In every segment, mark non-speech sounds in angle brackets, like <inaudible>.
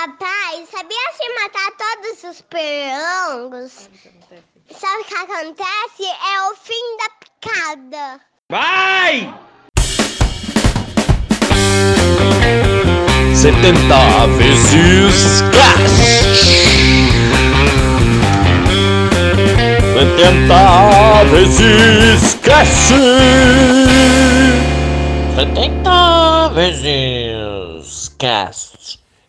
Papai, sabia se matar todos os perangos? Sabe o que acontece? É o fim da picada. Vai! 70 vezes cash. 70 vezes cash. 70 vezes cash.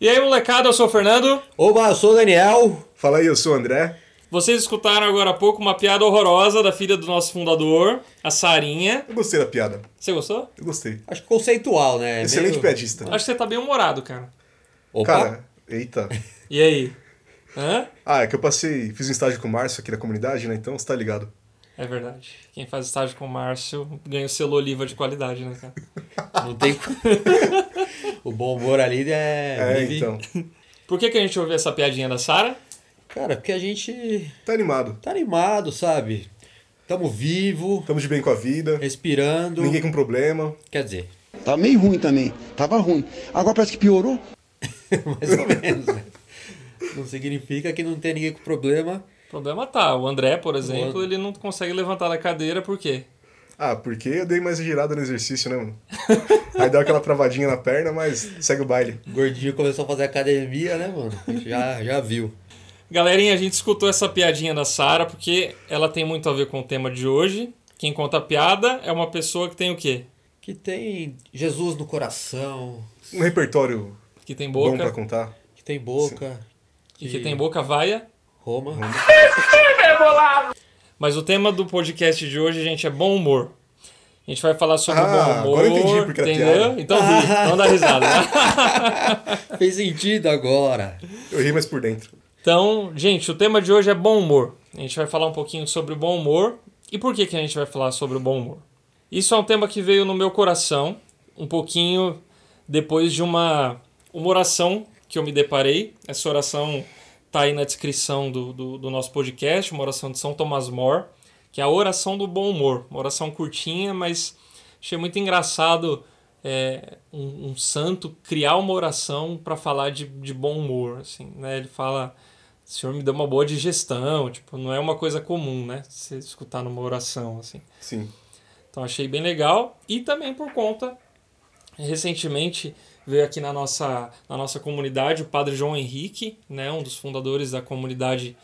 E aí, molecada, eu sou o Fernando. Oba, eu sou o Daniel. Fala aí, eu sou o André. Vocês escutaram agora há pouco uma piada horrorosa da filha do nosso fundador, a Sarinha. Eu gostei da piada. Você gostou? Eu gostei. Acho conceitual, né? Excelente Meio- piadista. Acho que você tá bem humorado, cara. Opa, Cara, eita. E aí? Hã? Ah, é que eu passei, fiz um estágio com o Márcio aqui na comunidade, né? Então você tá ligado. É verdade. Quem faz estágio com o Márcio ganha o selo Oliva de qualidade, né, cara? <laughs> não tem... <laughs> o bom humor ali é... É, então. Por que, que a gente ouviu essa piadinha da Sara? Cara, porque a gente Tá animado. tá animado, sabe? Tamo vivo, Estamos de bem com a vida. respirando. Ninguém com problema. Quer dizer, Tá meio ruim também. Tava ruim. Agora parece que piorou. <laughs> mais ou menos, né? Não significa que não tem ninguém com problema. O problema tá. O André, por exemplo, ele não consegue levantar da cadeira por quê? Ah, porque eu dei mais girada no exercício, né, mano? <laughs> Aí deu aquela travadinha na perna, mas segue o baile. O gordinho começou a fazer academia, né, mano? Já, já viu. Galerinha, a gente escutou essa piadinha da Sara porque ela tem muito a ver com o tema de hoje. Quem conta a piada é uma pessoa que tem o quê? Que tem Jesus no coração, Um repertório Que tem bom boca. pra contar. que tem boca, E que tem boca vaia. Roma. Mas o tema do podcast de hoje, gente, é bom humor. A gente vai falar sobre Ah, bom humor. agora eu entendi porque entendeu? Então ri, então dá risada. né? <laughs> Fez sentido agora. Eu ri mais por dentro. Então, gente, o tema de hoje é bom humor. A gente vai falar um pouquinho sobre o bom humor. E por que, que a gente vai falar sobre o bom humor? Isso é um tema que veio no meu coração um pouquinho depois de uma, uma oração que eu me deparei. Essa oração tá aí na descrição do, do, do nosso podcast, uma oração de São Thomas More, que é a oração do bom humor. Uma oração curtinha, mas achei muito engraçado é, um, um santo criar uma oração para falar de, de bom humor. Assim, né? Ele fala, o Senhor me deu uma boa digestão, tipo, não é uma coisa comum, né? Você escutar numa oração, assim. Sim. Então achei bem legal. E também por conta, recentemente veio aqui na nossa, na nossa comunidade o Padre João Henrique, né, um dos fundadores da comunidade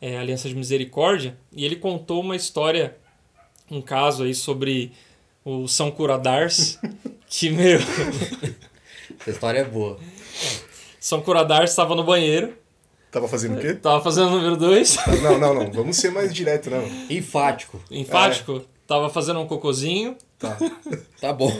é, Aliança de Misericórdia, e ele contou uma história, um caso aí sobre o São Curadars, <laughs> que, meu, Essa história é boa. São Curadars estava no banheiro, Tava fazendo o quê? tava fazendo o número 2, <laughs> Não, não, não. Vamos ser mais direto, não. Enfático. enfático, tava fazendo um cocôzinho, Tá. Tá bom.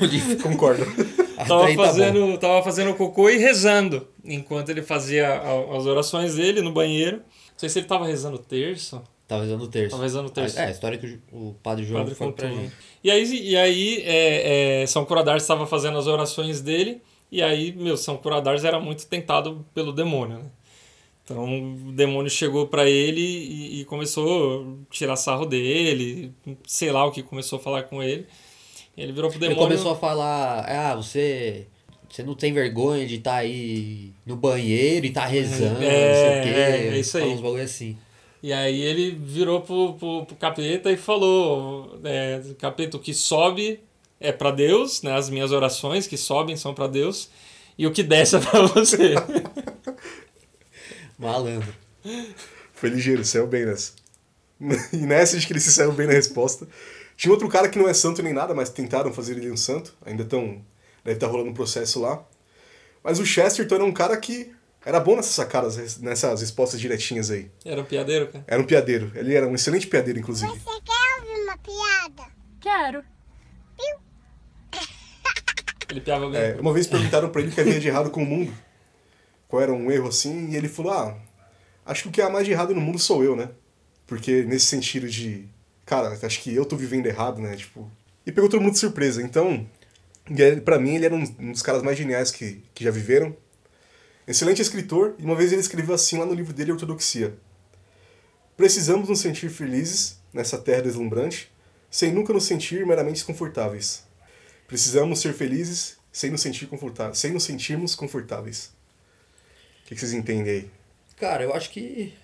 Concordo. <laughs> Tava tá bom. fazendo, tava fazendo cocô e rezando enquanto ele fazia as orações dele no banheiro. Não sei se ele tava rezando terço. Tava rezando o terço. Tava rezando o terço. É, a história que o o padre João Padre foi pra né? gente. E aí, e aí é, é, São Curadars estava fazendo as orações dele, e aí, meu, São Curadars era muito tentado pelo demônio, né? Então o demônio chegou pra ele e, e começou a tirar sarro dele, sei lá o que começou a falar com ele. Ele virou pro Ele demônio. começou a falar, ah, você... Você não tem vergonha de estar aí no banheiro e tá rezando, É, não sei o quê. é, é isso aí. Uns bagulho assim. E aí ele virou pro, pro, pro capeta e falou: é, capeta, o que sobe é pra Deus, né? As minhas orações que sobem são pra Deus, e o que desce é pra você. <laughs> Malandro. Foi ligeiro, saiu bem nessa. <laughs> E nessa de que ele se saiu bem na resposta. Tinha outro cara que não é santo nem nada, mas tentaram fazer ele um santo. Ainda estão. Deve estar rolando um processo lá. Mas o Chesterton era um cara que era bom nessas sacadas, nessas respostas direitinhas aí. Era um piadeiro, cara. Era um piadeiro. Ele era um excelente piadeiro, inclusive. Você quer ouvir uma piada? Quero. Ele piava bem. É, uma vez perguntaram pra ele o que havia de errado com o mundo. Qual era um erro assim, e ele falou: Ah, acho que o que há mais de errado no mundo sou eu, né? Porque nesse sentido de. Cara, acho que eu tô vivendo errado, né? Tipo. E pegou todo mundo de surpresa. Então, pra mim, ele era um, dos caras mais geniais que, que já viveram. Excelente escritor, e uma vez ele escreveu assim lá no livro dele, Ortodoxia. Precisamos nos sentir felizes nessa terra deslumbrante, sem nunca nos sentir meramente desconfortáveis. Precisamos ser felizes sem nos sentir confortáveis, sem nos sentirmos confortáveis. que, que vocês entendem aí? Cara, eu acho que,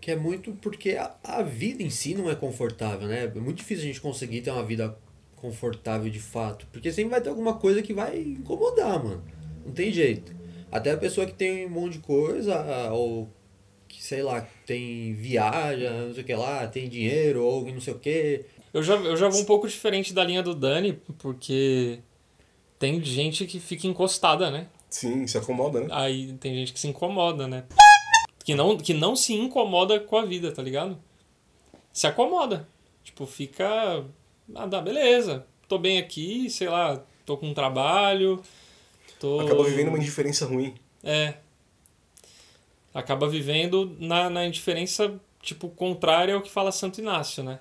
que é muito porque a, a vida em si não é confortável, né? É muito difícil a gente conseguir ter uma vida confortável de fato. Porque sempre vai ter alguma coisa que vai incomodar, mano. Não tem jeito. Até a pessoa que tem um monte de coisa, ou que, sei lá, tem viaja, não sei o que lá, tem dinheiro, ou não sei o que. Eu já, eu já vou um pouco diferente da linha do Dani, porque tem gente que fica encostada, né? Sim, se acomoda, né? Aí tem gente que se incomoda, né? Que não, que não se incomoda com a vida, tá ligado? Se acomoda. Tipo, fica. Ah, dá, beleza. Tô bem aqui, sei lá, tô com um trabalho. Tô... Acaba vivendo uma indiferença ruim. É. Acaba vivendo na, na indiferença, tipo, contrária ao que fala Santo Inácio, né?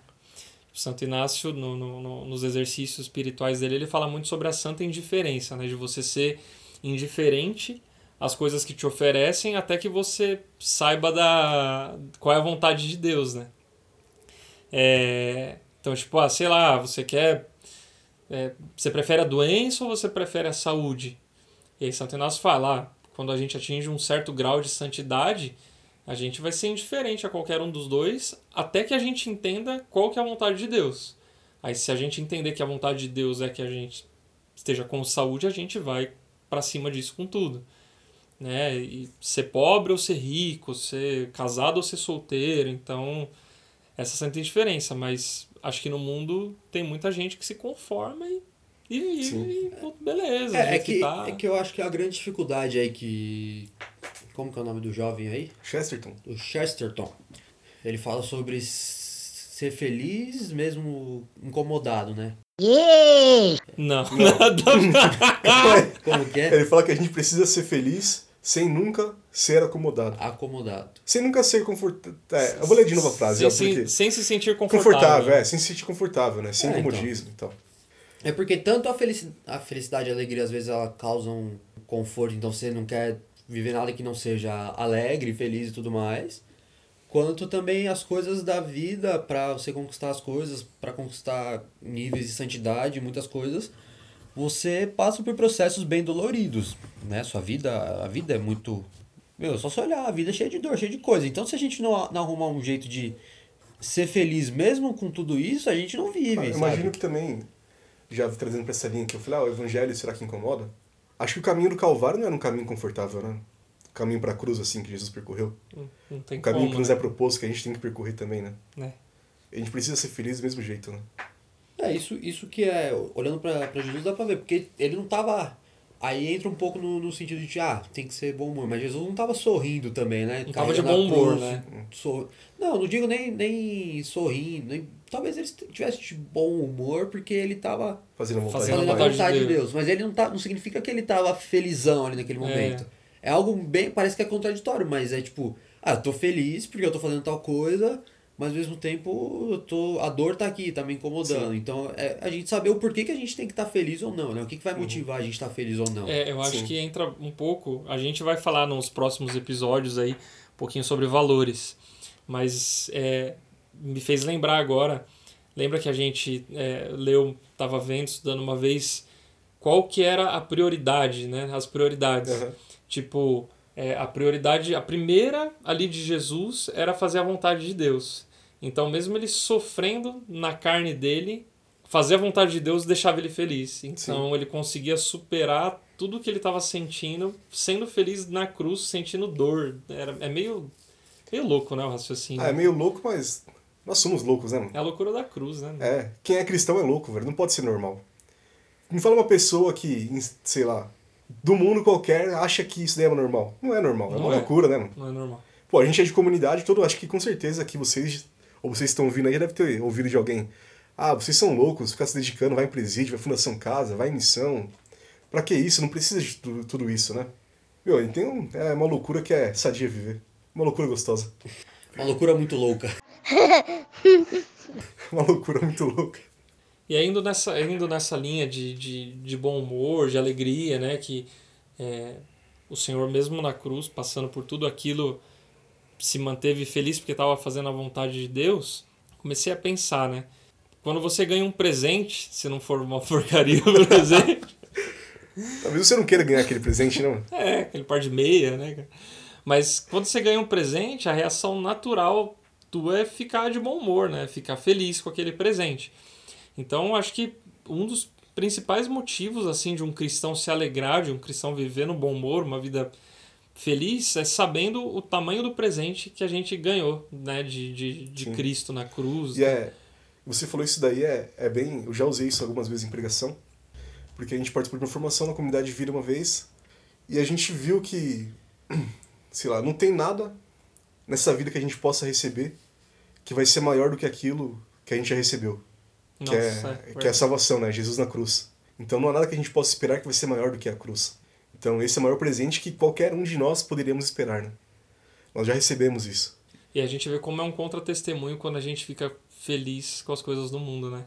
Santo Inácio, no, no, no, nos exercícios espirituais dele, ele fala muito sobre a santa indiferença, né? De você ser indiferente às coisas que te oferecem até que você saiba da qual é a vontade de Deus, né? É, então, tipo, ah, sei lá, você quer... É, você prefere a doença ou você prefere a saúde? E aí Santo Inácio fala, ah, quando a gente atinge um certo grau de santidade, a gente vai ser indiferente a qualquer um dos dois, até que a gente entenda qual que é a vontade de Deus. Aí se a gente entender que a vontade de Deus é que a gente esteja com saúde, a gente vai para cima disso com tudo. Né? E ser pobre ou ser rico, ser casado ou ser solteiro, então essa santa diferença, mas acho que no mundo tem muita gente que se conforma e, e vive e beleza. É, é jeito que, tá. é que eu acho que a grande dificuldade aí que. Como que é o nome do jovem aí? Chesterton. O Chesterton. Ele fala sobre ser feliz mesmo incomodado, né? Não, <laughs> nada. <laughs> Como que é? Ele fala que a gente precisa ser feliz sem nunca ser acomodado. Acomodado. Sem nunca ser confortável. É, eu vou ler de novo a frase, sem, ó, porque... sem se sentir confortável. Confortável, é, sem se sentir confortável, né? Sem É, então. comodismo e tal. É porque tanto a, felici a felicidade e a alegria às vezes ela causam conforto, então você não quer viver nada que não seja alegre, feliz e tudo mais. Quanto também as coisas da vida para você conquistar as coisas, para conquistar níveis de santidade, muitas coisas, você passa por processos bem doloridos, né? Sua vida, a vida é muito meu, é só se olhar, a vida é cheia de dor, cheia de coisa. Então se a gente não, não arrumar um jeito de ser feliz mesmo com tudo isso, a gente não vive, Eu sabe? imagino que também, já trazendo pra essa linha que eu falei, ah, o evangelho será que incomoda? Acho que o caminho do Calvário não era um caminho confortável, né? O caminho pra cruz, assim, que Jesus percorreu. Não tem O caminho como, que nos né? é proposto, que a gente tem que percorrer também, né? Né? A gente precisa ser feliz do mesmo jeito, né? É, isso, isso que é, olhando pra, pra Jesus dá pra ver, porque ele não tava. Aí entra um pouco no, no sentido de, ah, tem que ser bom humor, mas Jesus não tava sorrindo também, né? Não tava de bom humor, cruz, né? sor- Não, não digo nem, nem sorrindo, nem... talvez ele tivesse de bom humor porque ele tava Fazendo a vontade Fazendo fazendo a vontade de vontade de Deus. Deus, mas ele não, tá, não significa que ele tava felizão ali naquele momento. É, algo bem, parece que é contraditório, mas é tipo, ah, eu tô feliz porque eu tô fazendo tal coisa, mas ao mesmo tempo eu tô, a dor tá aqui, tá me incomodando. Então é a gente saber o porquê que a gente tem que estar feliz ou não, né? O que, que vai motivar a gente estar feliz ou não. É, eu acho Sim. que entra um pouco. A gente vai falar nos próximos episódios aí um pouquinho sobre valores. Mas é, me fez lembrar agora. Lembra que a gente é, leu, estava vendo, estudando uma vez qual que era a prioridade, né? As prioridades. Aham. Tipo, é, a prioridade, a primeira ali de Jesus era fazer a vontade de Deus. Então, mesmo ele sofrendo na carne dele, fazer a vontade de Deus deixava ele feliz. Então, ele conseguia superar tudo que ele estava sentindo, sendo feliz na cruz, sentindo dor. Era, é meio, meio louco, né, o raciocínio. Ah, é meio louco, mas nós somos loucos, né, mano? É a loucura da cruz, né? É, quem é cristão é louco, velho. Não pode ser normal. Me fala uma pessoa que, sei lá, do mundo qualquer, acha que isso daí é normal. Não é normal, é Não uma é. loucura, né, mano? Não é normal. Pô, a gente é de comunidade, todo, acho que com certeza que vocês, ou vocês estão ouvindo aí, já deve ter ouvido de alguém. Ah, vocês são loucos, ficar se dedicando, vai em presídio, vai em Fundação Casa, vai em missão. Pra que isso? Não precisa de tudo, tudo isso, né? Meu, tem um, é uma loucura que é sadia viver. Uma loucura gostosa. Uma loucura muito louca. <laughs> Uma loucura muito louca. E aí, indo nessa, indo nessa linha de, de, de bom humor, de alegria, né? Que é, o Senhor, mesmo na cruz, passando por tudo aquilo, se manteve feliz porque estava fazendo a vontade de Deus. Comecei a pensar, né? Quando você ganha um presente, se não for uma <laughs> porcaria o presente, Talvez você não queira ganhar aquele presente, não. É, aquele par de meia, né? Mas quando você ganha um presente, a reação natural tua é ficar de bom humor, né? Ficar feliz com aquele presente. Então, acho que um dos principais motivos assim de um cristão se alegrar, de um cristão viver no bom humor, uma vida feliz, é sabendo o tamanho do presente que a gente ganhou, né? De, de, de Sim. Cristo na cruz. E é. Você falou isso daí, é, é bem. Eu já usei isso algumas vezes em pregação, porque a gente participou de uma formação na comunidade de vida uma vez, e a gente viu que, <clears throat> sei lá, não tem nada nessa vida que a gente possa receber que vai ser maior do que aquilo que a gente já recebeu. Nossa, que, é, é que é a salvação, né? Jesus na cruz. Então não há nada que a gente possa esperar que vai ser maior do que a cruz. Então esse é o maior presente que qualquer um de nós poderíamos esperar, né? Nós já recebemos isso. E a gente vê como é um contra-testemunho quando a gente fica feliz com as coisas do mundo, né?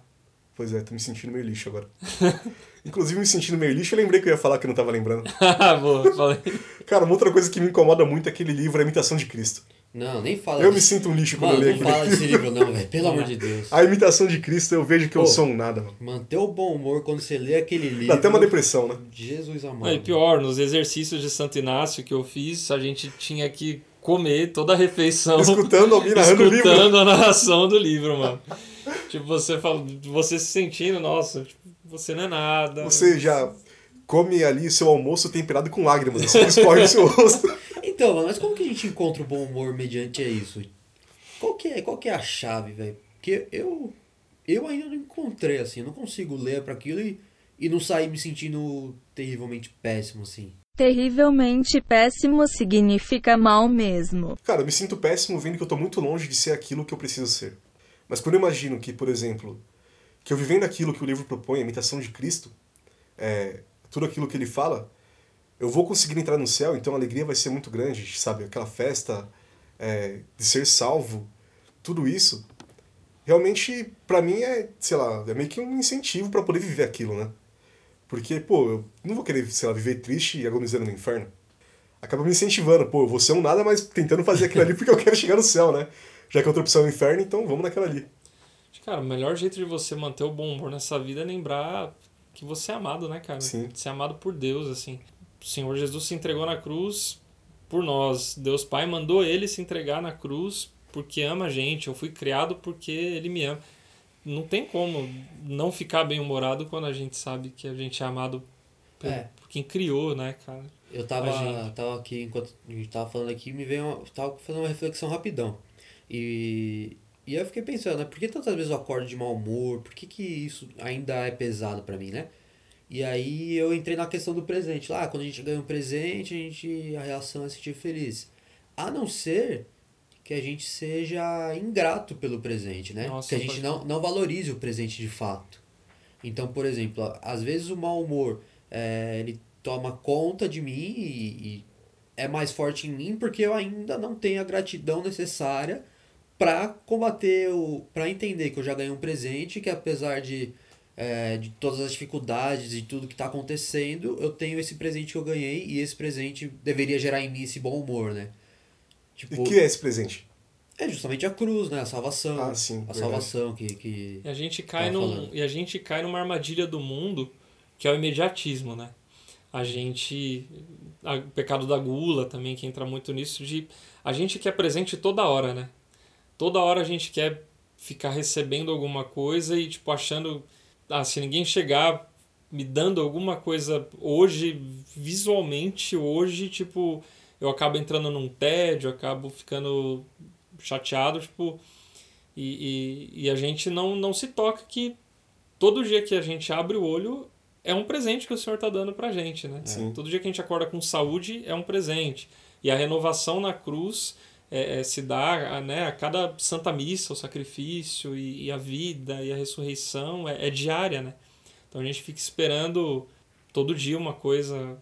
Pois é, tô me sentindo meio lixo agora. <laughs> Inclusive, me sentindo meio lixo, eu lembrei que eu ia falar que eu não tava lembrando. <laughs> Boa, falei. Cara, uma outra coisa que me incomoda muito é aquele livro A Imitação de Cristo. Não, nem fala Eu me disso. sinto um lixo quando Mano, eu leio não aquilo. fala desse livro não, velho. Pelo amor de Deus. A Imitação de Cristo, eu vejo que eu Pô. sou um nada, mano. Manter o bom humor quando você lê aquele livro. Dá até uma depressão, né? Jesus amado. Não, e pior, nos exercícios de Santo Inácio que eu fiz, a gente tinha que comer toda a refeição <laughs> Escutando alguém narrando o livro. escutando a narração do livro, mano. tipo, você fala, você se sentindo, nossa, tipo, você não é nada. Você já come ali seu almoço temperado com lágrimas, assim, que escorre no seu rosto. Então, mas como que a gente encontra o bom humor mediante isso? Qual que é, qual que é a chave, velho? Porque eu eu ainda não encontrei, assim, eu não consigo ler pra aquilo e, e não sair me sentindo terrivelmente péssimo, assim. Terrivelmente péssimo significa mal mesmo. Cara, eu me sinto péssimo vendo que eu tô muito longe de ser aquilo que eu preciso ser. Mas quando eu imagino que, por exemplo, que eu vivendo aquilo que o livro propõe, a imitação de Cristo, é, tudo aquilo que ele fala, eu vou conseguir entrar no céu, então a alegria vai ser muito grande, sabe? Aquela festa é, de ser salvo, tudo isso, realmente, pra mim, é, sei lá, é meio que um incentivo pra poder viver aquilo, né? Porque, pô, eu não vou querer, sei lá, viver triste e agonizando no inferno. Acaba me incentivando, pô, eu vou ser um nada, mas tentando fazer aquilo ali porque eu quero chegar no céu, né? Já que a outra opção é o inferno, então vamos naquela ali. Cara, o melhor jeito de você manter o bom humor nessa vida é lembrar que você é amado, né, cara? Sim. Ser amado por Deus, assim. O Senhor Jesus se entregou na cruz por nós. Deus Pai mandou ele se entregar na cruz porque ama a gente. Eu fui criado porque ele me ama. Não tem como não ficar bem-humorado quando a gente sabe que a gente é amado por, É. por quem criou, né, cara? Eu tava, tava aqui, enquanto a gente tava falando aqui, me veio uma, tava fazendo uma reflexão rapidão. E, e eu fiquei pensando, né? Por que tantas vezes eu acordo de mau humor? Por que, que isso ainda é pesado pra mim, né? E aí eu entrei na questão do presente. Lá, quando a gente ganha um presente, a, gente, a reação é se sentir feliz. A não ser que a gente seja ingrato pelo presente, né? Nossa, que a gente não, não valorize o presente de fato. Então, por exemplo, às vezes o mau humor é, ele toma conta de mim e, e é mais forte em mim porque eu ainda não tenho a gratidão necessária para combater o para entender que eu já ganhei um presente que apesar de é, de todas as dificuldades e tudo que está acontecendo eu tenho esse presente que eu ganhei e esse presente deveria gerar em mim esse bom humor né E tipo o que é esse presente? é justamente a cruz né a salvação Ah, sim, a verdade. salvação que, que E a gente cai num, falando. e a gente cai numa armadilha do mundo que é o imediatismo, né? A gente a- o pecado da gula também que entra muito nisso de a gente quer presente toda hora, né? Toda hora a gente quer ficar recebendo alguma coisa e tipo achando ah, se ninguém chegar me dando alguma coisa hoje visualmente hoje, tipo, eu acabo entrando num tédio, acabo ficando chateado, tipo, e, e, e a gente não, não se toca que todo dia que a gente abre o olho é um presente que o Senhor está dando pra gente, né? Sim. Todo dia que a gente acorda com saúde é um presente. E a renovação na cruz é, é, se dá a, né, a cada santa missa, o sacrifício e, e a vida e a ressurreição é, é diária, né? Então a gente fica esperando todo dia uma coisa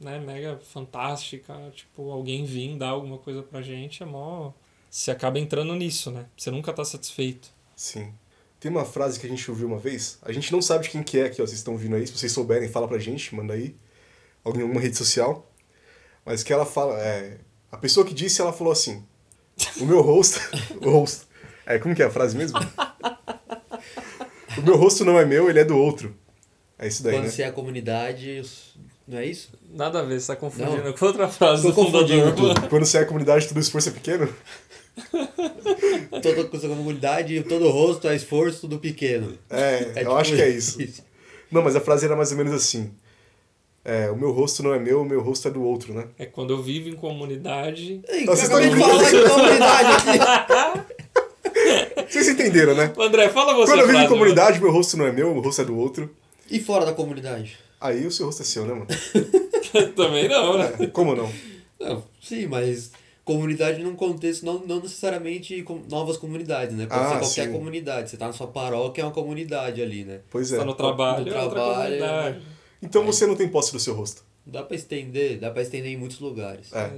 né, mega fantástica, tipo, alguém vir dar alguma coisa pra gente, é mó... Você acaba entrando nisso, né? Você nunca tá satisfeito. Sim. Tem uma frase que a gente ouviu uma vez, a gente não sabe de quem que é aqui, ó, vocês estão ouvindo aí, se vocês souberem, fala pra gente, manda aí, alguma rede social. Mas que ela fala, é, a pessoa que disse, ela falou assim, o meu rosto, <laughs> o rosto, é, como que é a frase mesmo? o meu rosto não é meu, ele é do outro. É isso daí, quando né? você é a comunidade Não é isso? Nada a ver, você tá confundindo Não. com outra frase Tô do confundindo tudo. <laughs> Quando você é a comunidade, todo esforço é pequeno? Toda coisa comunidade, todo rosto é esforço, tudo pequeno. É, eu tipo acho que é isso. Não, mas a frase era mais ou menos assim. É, o meu rosto não é meu, o meu rosto é do outro, né? É quando eu vivo em comunidade. Ei, Nossa, acabei de vocês falar de comunidade aqui. Vocês entenderam, né? André, fala você. Quando eu vivo em comunidade, meu rosto não é meu, o rosto é do outro. E fora da comunidade? Aí o seu rosto é seu, né, mano? <laughs> Também não, né? É, como não? Não, sim, mas comunidade num contexto não, não necessariamente com novas comunidades, né? Pode Ah, ser qualquer sim. comunidade. Você tá na sua paróquia, é uma comunidade ali, né? Pois é. Tá no trabalho, No é outra trabalho, comunidade. Então você não tem posse do seu rosto. Dá pra estender, dá pra estender em muitos lugares. É.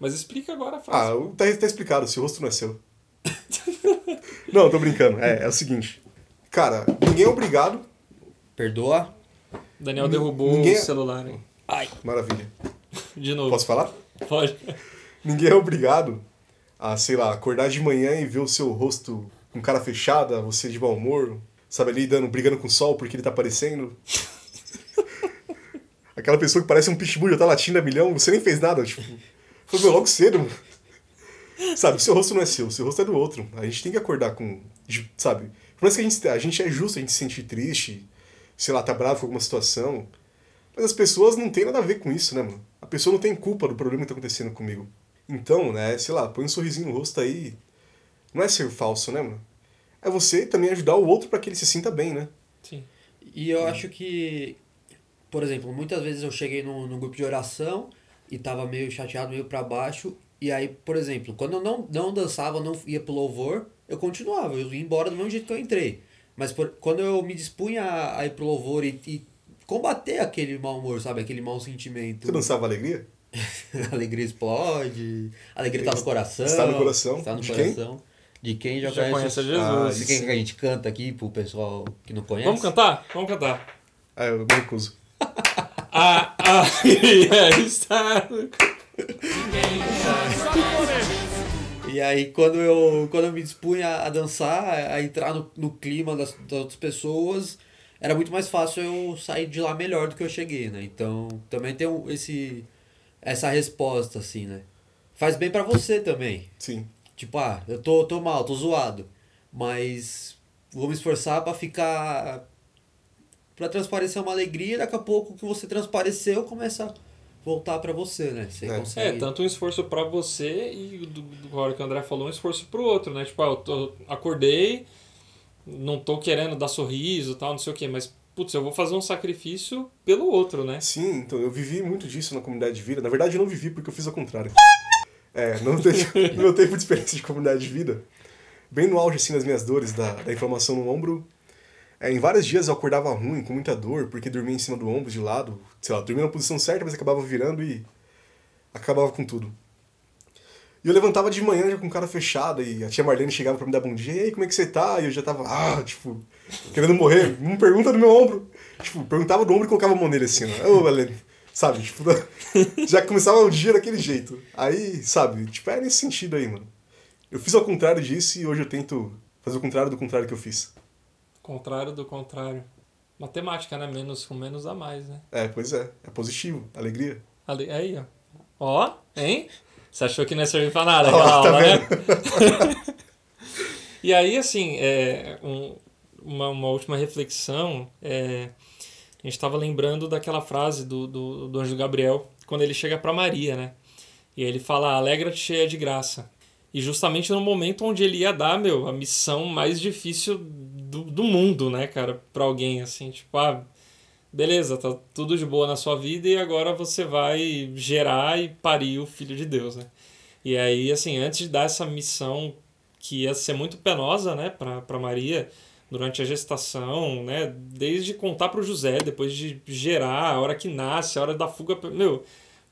Mas explica agora a frase. Ah, o- tá, tá explicado, seu rosto não é seu. <laughs> não, tô brincando. É, é o seguinte. Cara, ninguém é obrigado. Perdoa? Daniel derrubou ninguém- o celular. hein? Ai, Maravilha. de novo. Posso falar? Pode. Ninguém é obrigado a, sei lá, acordar de manhã e ver o seu rosto com cara fechada, você de mau humor, sabe, ali dando, brigando com o sol porque ele tá aparecendo. Aquela pessoa que parece um pitbull já tá latindo a milhão, você nem fez nada, tipo. Foi logo cedo, mano. Sabe, seu rosto não é seu, seu rosto é do outro. A gente tem que acordar com. Sabe? Por mais que a gente, a gente é justo a gente se sentir triste, sei lá, tá bravo com alguma situação. Mas as pessoas não têm nada a ver com isso, né, mano? A pessoa não tem culpa do problema que tá acontecendo comigo. Então, né, sei lá, põe um sorrisinho no rosto aí. Não é ser falso, né, mano? É você também ajudar o outro para que ele se sinta bem, né? Sim. E eu acho que, por exemplo, muitas vezes eu cheguei num, num grupo de oração e tava meio chateado, meio pra baixo. E aí, por exemplo, quando eu não, não dançava, não ia pro louvor, eu continuava, eu ia embora do mesmo jeito que eu entrei. Mas por- quando eu me dispunha a, a ir pro louvor e, e combater aquele mau humor, sabe? Aquele mau sentimento. Você dançava alegria? <laughs> alegria explode, alegria tá no coração. Está no coração. Está no De quem? coração. De quem já, Já conhece conhece Jesus. Ah, De quem que a gente canta aqui pro pessoal que não conhece? Vamos cantar? Vamos cantar. Ah, eu me recuso. Ah, <laughs> está. E aí quando eu, quando eu me dispunha a dançar, a entrar no, no clima das, das outras pessoas, era muito mais fácil eu sair de lá melhor do que eu cheguei, né? Então também tem um- esse, essa resposta, assim, né? Faz bem pra você também. Sim. Tipo, ah, eu tô, tô mal, tô zoado. Mas vou me esforçar pra ficar. Pra transparecer uma alegria e daqui a pouco o que você transpareceu começa a voltar pra você, né? Você É. consegue. É, tanto um esforço pra você e do, do hora que o André falou, um esforço pro outro, né? Tipo, ah, eu tô, acordei, não tô querendo dar sorriso tal, não sei o quê, mas, putz, eu vou fazer um sacrifício pelo outro, né? Sim, então eu vivi muito disso na comunidade de vida. Na verdade, eu não vivi porque eu fiz ao contrário. É, no meu tempo de experiência de comunidade de vida, bem no auge assim das minhas dores, da, da inflamação no ombro, é, em vários dias eu acordava ruim, com muita dor, porque dormia em cima do ombro, de lado, sei lá, dormia na posição certa, mas acabava virando e acabava com tudo. E eu levantava de manhã já com cara fechada e a tia Marlene chegava pra me dar bom dia, e aí, como é que você tá? E eu já tava, ah, tipo, querendo morrer, <laughs> não pergunta do meu ombro. Tipo, perguntava do ombro e colocava a mão nele assim, ó. Ô, Marlene, sabe, tipo, <laughs> já começava o dia daquele jeito. Aí, sabe, tipo, é nesse sentido aí, mano. Eu fiz ao contrário disso e hoje eu tento fazer o contrário do contrário que eu fiz. Contrário do contrário. Matemática, né? Menos com menos a mais, né? É, pois é, é positivo, alegria. Ali, aí, ó. Ó, hein? Você achou que não ia servir pra nada aquela tá aula, né? <laughs> e aí, assim, é, um- uma, uma última reflexão. É, a gente estava lembrando daquela frase do, do, do anjo Gabriel, quando ele chega para Maria, né? E aí ele fala, alegra-te cheia de graça. E justamente no momento onde ele ia dar, meu, a missão mais difícil do, do mundo, né, cara, pra alguém, assim, tipo, ah, beleza, tá tudo de boa na sua vida e agora você vai gerar e parir o Filho de Deus, né? E aí, assim, antes de dar essa missão que ia ser muito penosa, né, pra, pra Maria, durante a gestação, né, desde contar pro José, depois de gerar, a hora que nasce, a hora da fuga, meu,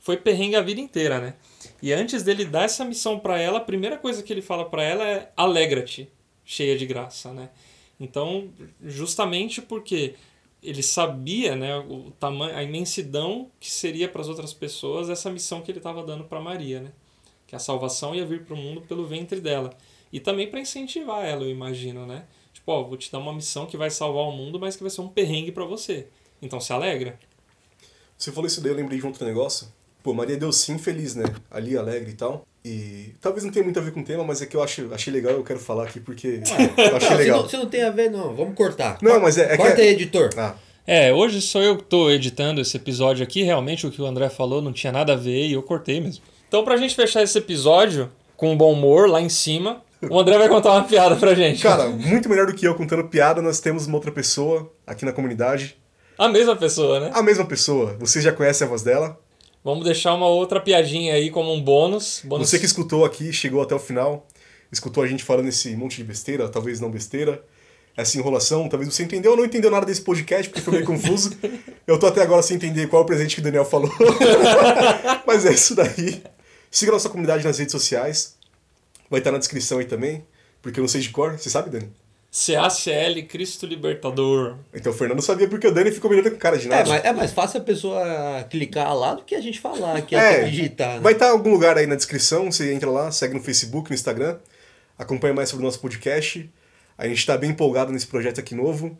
foi perrengue a vida inteira, né? E antes dele dar essa missão para ela, a primeira coisa que ele fala para ela é alegra-te, cheia de graça, né? Então, justamente porque ele sabia, né, o tamanho, a imensidão que seria para as outras pessoas essa missão que ele estava dando para Maria, né? Que a salvação ia vir para o mundo pelo ventre dela. E também para incentivar ela, eu imagino, né? Tipo, ó, vou te dar uma missão que vai salvar o mundo, mas que vai ser um perrengue para você. Então se alegra. Você falou isso daí, eu lembrei de um outro negócio. Pô, Maria deu sim feliz, né? Ali, alegre e tal. E talvez não tenha muito a ver com o tema, mas é que eu acho, achei legal eu quero falar aqui porque <laughs> eu achei Não, se, legal. não, se não tem a ver, não. Vamos cortar. Não, mas é, é Corta que... aí, editor. Ah, É, hoje sou eu que tô editando esse episódio aqui. Realmente o que o André falou não tinha nada a ver e eu cortei mesmo. Então, pra gente fechar esse episódio com bom humor lá em cima, o André vai contar uma piada pra gente. cara, muito melhor do que eu contando piada, nós temos uma outra pessoa aqui na comunidade. A mesma pessoa, né? A mesma pessoa, você já conhece a voz dela. Vamos deixar uma outra piadinha aí como um bônus. bônus... Você que escutou aqui, chegou até o final, escutou a gente falando esse monte de besteira, talvez não besteira, essa enrolação, talvez você entendeu ou não entendeu nada desse podcast, porque foi meio confuso. <laughs> Eu tô até agora sem entender qual é o presente que o Daniel falou. <laughs> Mas é isso daí. Siga a nossa comunidade nas redes sociais. Vai estar na descrição aí também, porque eu não sei de cor. Você sabe, Dani? CACL Cristo Libertador. Então o Fernando sabia porque o Dani ficou melhor com cara de É, nada. mas é mais fácil a pessoa clicar lá do que a gente falar, que É, é digitar. né? Vai estar em algum lugar aí na descrição, você entra lá, segue no Facebook, no Instagram, acompanha mais sobre o nosso podcast. A gente tá bem empolgado nesse projeto aqui novo.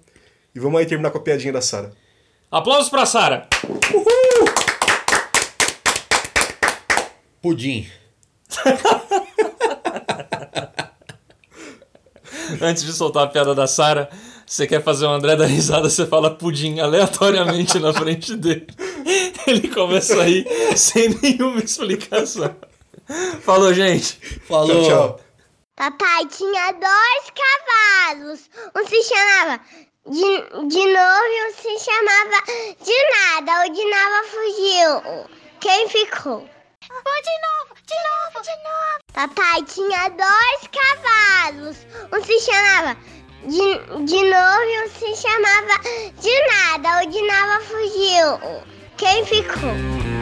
E vamos aí terminar com a piadinha da Sara. Aplausos pra Sara. <laughs> Pudim. <laughs> <laughs> Antes de soltar a piada da Sara, você quer fazer o André dar risada, você fala pudim aleatoriamente na frente dele. Ele começa a rir sem nenhuma explicação. Falou, gente. Falou. Tchau, tchau. Papai tinha dois cavalos. Um se chamava de, de novo e um se chamava de nada. O de nada fugiu. Quem ficou? Vou de novo, de novo, de novo. Papai tinha dois cavalos. Um se chamava de, de novo e um se chamava de nada. O de nada fugiu. Quem ficou?